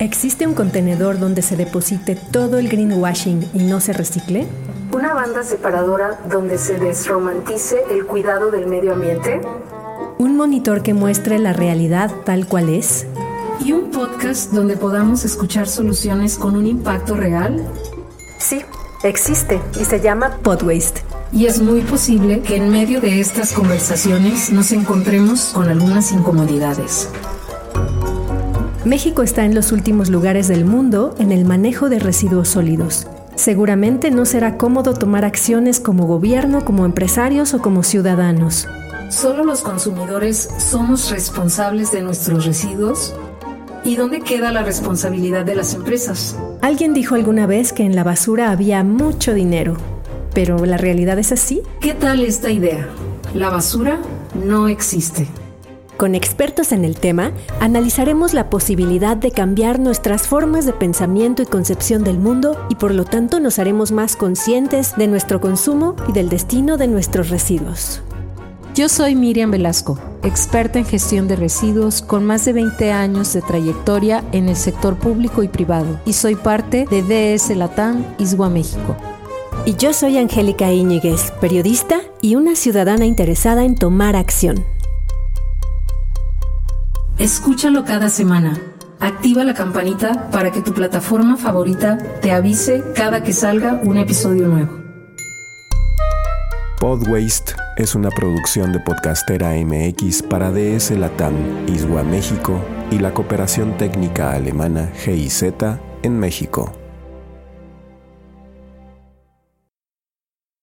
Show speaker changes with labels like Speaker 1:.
Speaker 1: ¿Existe un contenedor donde se deposite todo el greenwashing y no se recicle?
Speaker 2: ¿Una banda separadora donde se desromantice el cuidado del medio ambiente?
Speaker 1: ¿Un monitor que muestre la realidad tal cual es?
Speaker 2: ¿Y un podcast donde podamos escuchar soluciones con un impacto real?
Speaker 1: Sí, existe y se llama Podwaste.
Speaker 2: Y es muy posible que en medio de estas conversaciones nos encontremos con algunas incomodidades.
Speaker 1: México está en los últimos lugares del mundo en el manejo de residuos sólidos. Seguramente no será cómodo tomar acciones como gobierno, como empresarios o como ciudadanos.
Speaker 2: ¿Solo los consumidores somos responsables de nuestros residuos? ¿Y dónde queda la responsabilidad de las empresas?
Speaker 1: Alguien dijo alguna vez que en la basura había mucho dinero, pero ¿la realidad es así?
Speaker 2: ¿Qué tal esta idea? La basura no existe.
Speaker 1: Con expertos en el tema, analizaremos la posibilidad de cambiar nuestras formas de pensamiento y concepción del mundo y por lo tanto nos haremos más conscientes de nuestro consumo y del destino de nuestros residuos.
Speaker 3: Yo soy Miriam Velasco, experta en gestión de residuos con más de 20 años de trayectoria en el sector público y privado y soy parte de DS Latam Iswa México.
Speaker 1: Y yo soy Angélica Íñiguez, periodista y una ciudadana interesada en tomar acción.
Speaker 2: Escúchalo cada semana. Activa la campanita para que tu plataforma favorita te avise cada que salga un episodio nuevo.
Speaker 4: Podwaste es una producción de Podcastera MX para DS Latam, Iswa México y la cooperación técnica alemana GIZ en México.